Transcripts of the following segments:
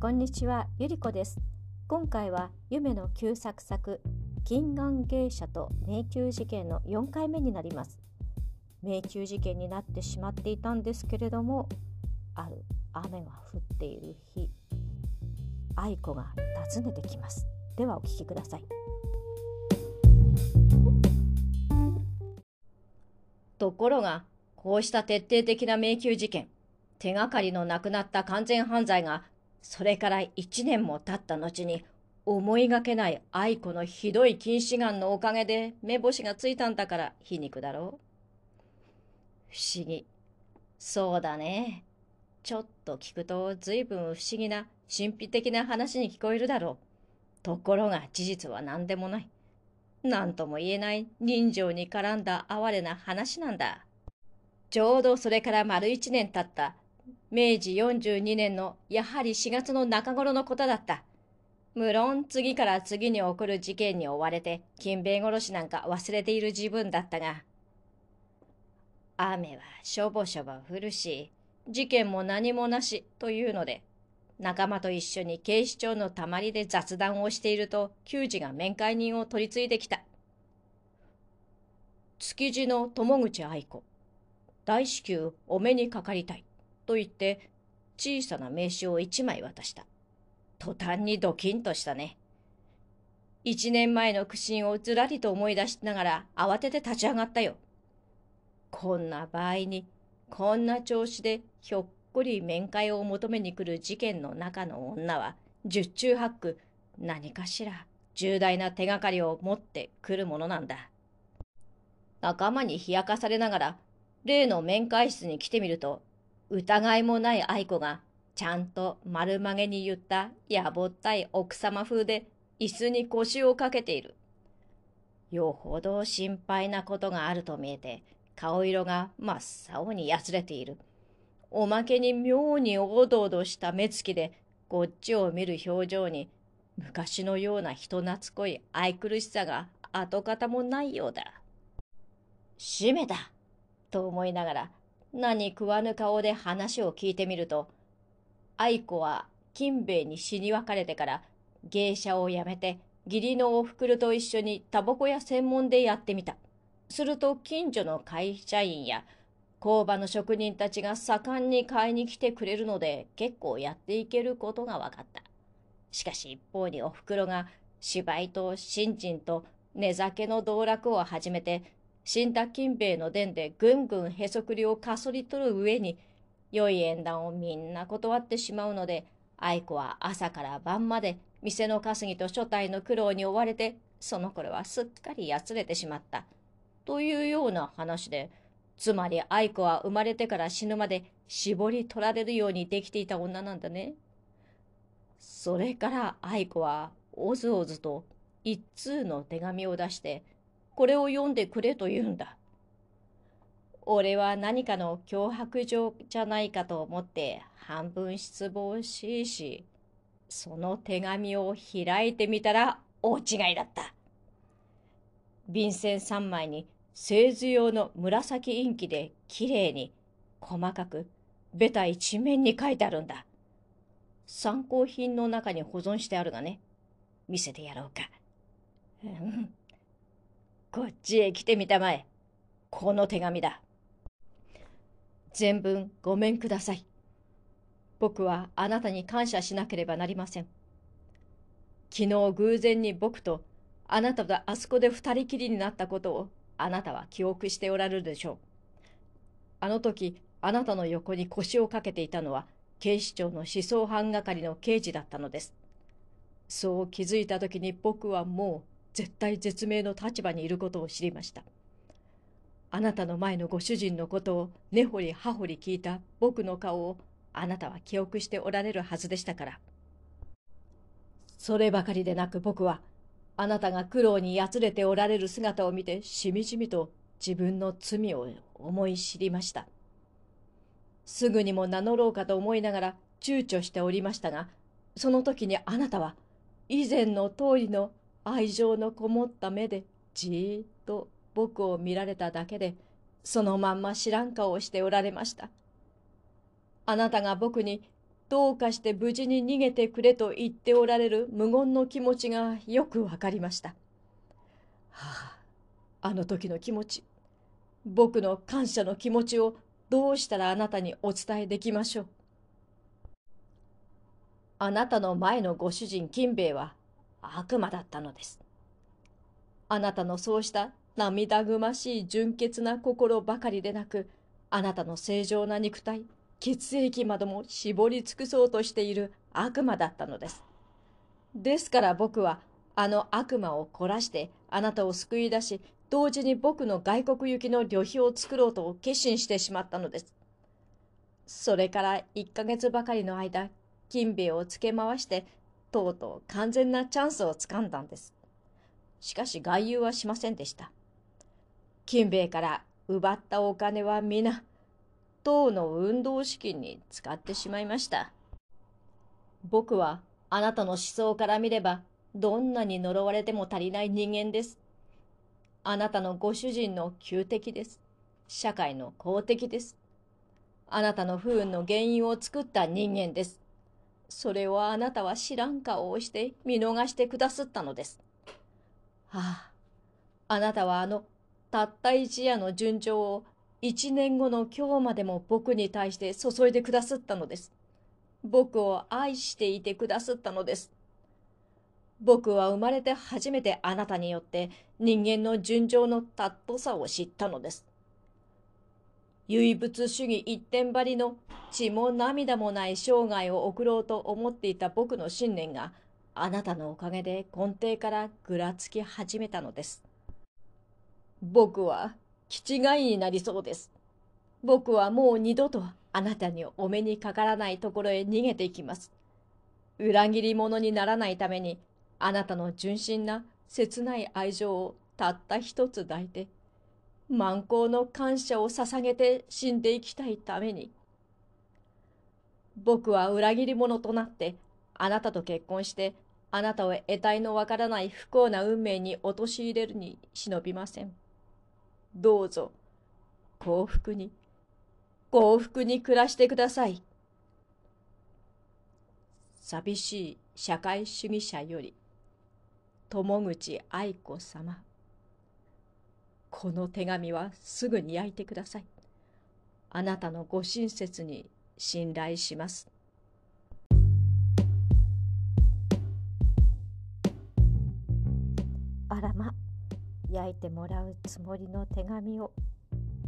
こんにちは、ゆりこです。今回は夢の旧作作、金眼芸者と迷宮事件の4回目になります。迷宮事件になってしまっていたんですけれども、ある雨が降っている日、愛子が訪ねてきます。ではお聞きください。ところが、こうした徹底的な迷宮事件、手がかりのなくなった完全犯罪が、それから一年も経った後に、思いがけない愛子のひどい近視眼のおかげで目星がついたんだから皮肉だろう。不思議。そうだね。ちょっと聞くと随分不思議な神秘的な話に聞こえるだろう。ところが事実は何でもない。何とも言えない人情に絡んだ哀れな話なんだ。ちょうどそれから丸一年経った明治42年のやはり4月の中頃のことだった。無論次から次に起こる事件に追われて金兵衛殺しなんか忘れている自分だったが、雨はしょぼしょぼ降るし、事件も何もなしというので、仲間と一緒に警視庁のたまりで雑談をしていると、球児が面会人を取り継いできた。築地の友口愛子。大至急お目にかかりたい。と言って、小さな名刺を一枚渡した。途端にドキンとしたね。一年前の苦心をずらりと思い出しながら慌てて立ち上がったよ。こんな場合に、こんな調子でひょっこり面会を求めに来る事件の中の女は、十中八九、何かしら重大な手がかりを持ってくるものなんだ。仲間に冷やかされながら、例の面会室に来てみると、疑いもない愛子が、ちゃんと丸曲げに言ったやぼったい奥様風で椅子に腰をかけている。よほど心配なことがあると見えて、顔色が真っ青にやつれている。おまけに妙におどおどした目つきで、こっちを見る表情に、昔のような人懐っこい愛くるしさが跡形もないようだ。閉めたと思いながら、何食わぬ顔で話を聞いてみると、愛子は金兵衛に死に別れてから、芸者を辞めて、義理のおふくろと一緒にタバコ屋専門でやってみた。すると近所の会社員や工場の職人たちが盛んに買いに来てくれるので結構やっていけることが分かった。しかし一方におふくろが芝居と新人と寝酒の道楽を始めて死んだ金兵衛の伝でぐんぐんへそくりをかそり取る上に良い縁談をみんな断ってしまうので愛子は朝から晩まで店の稼ぎと所帯の苦労に追われてその頃はすっかりやつれてしまった。というような話でつまり愛子は生まれてから死ぬまで絞り取られるようにできていた女なんだね。それから愛子はおずおずと一通の手紙を出して、これを読んでくれと言うんだ。俺は何かの脅迫状じゃないかと思って半分失望しいし、その手紙を開いてみたら大違いだった。便箋3枚に製図用の紫インキできれいに細かくベタ一面に書いてあるんだ。参考品の中に保存してあるがね。見せてやろうか。うん。こっちへ来てみたまえ。この手紙だ。全文ごめんください。僕はあなたに感謝しなければなりません。昨日偶然に僕とあなたとあそこで二人きりになったことをあなたは記憶しておられるでしょう。あの時、あなたの横に腰をかけていたのは、警視庁の思想班係の刑事だったのです。そう気づいた時に僕はもう絶対絶命の立場にいることを知りました。あなたの前のご主人のことを根掘り葉掘り聞いた僕の顔をあなたは記憶しておられるはずでしたから。そればかりでなく僕はあなたが苦労にやつれておられる姿を見てしみじみと自分の罪を思い知りました。すぐにも名乗ろうかと思いながら躊躇しておりましたが、その時にあなたは以前の通りの愛情のこもった目でじーっと僕を見られただけで、そのまんま知らん顔をしておられました。あなたが僕にどうかして無事に逃げてくれと言っておられる無言の気持ちがよくわかりました。はあ、あの時の気持ち、僕の感謝の気持ちをどうしたらあなたにお伝えできましょう。あなたの前のご主人金兵衛は悪魔だったのです。あなたのそうした涙ぐましい純潔な心ばかりでなく、あなたの正常な肉体、血液までも絞り尽くそうとしている悪魔だったのです。ですから僕はあの悪魔を凝らしてあなたを救い出し、同時に僕の外国行きの旅費を作ろうと決心してしまったのです。それから1ヶ月ばかりの間、金兵衛をつけ回して、とうとう完全なチャンスをつかんだんです。しかし外遊はしませんでした。金兵衛から奪ったお金は皆、党の運動資金に使ってしまいました。僕はあなたの思想から見れば、どんなに呪われても足りない人間です。あなたのご主人の旧敵です。社会の公敵です。あなたの不運の原因を作った人間です。それをあなたは知らん顔をして見逃してくださったのです。はあ、あなたはあのたった一夜の純情を一年後の今日までも僕に対して注いでくださったのです。僕を愛していてくださったのです。僕は生まれて初めてあなたによって人間の純情の尊さを知ったのです。唯物主義一点張りの血も涙もない生涯を送ろうと思っていた僕の信念があなたのおかげで根底からぐらつき始めたのです。僕は気違いになりそうです。僕はもう二度とあなたにお目にかからないところへ逃げていきます。裏切り者にならないために、あなたの純真な切ない愛情をたった一つ抱いて、満行の感謝を捧げて死んでいきたいために。僕は裏切り者となって、あなたと結婚して、あなたを得体のわからない不幸な運命に陥れるに忍びません。どうぞ、幸福に、幸福に暮らしてください。寂しい社会主義者より、友口愛子様。この手紙はすぐに焼いてください。あなたのご親切に信頼します。あらま。焼いてもらうつもりの手紙を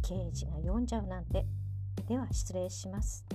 刑事が読んじゃうなんてでは失礼します。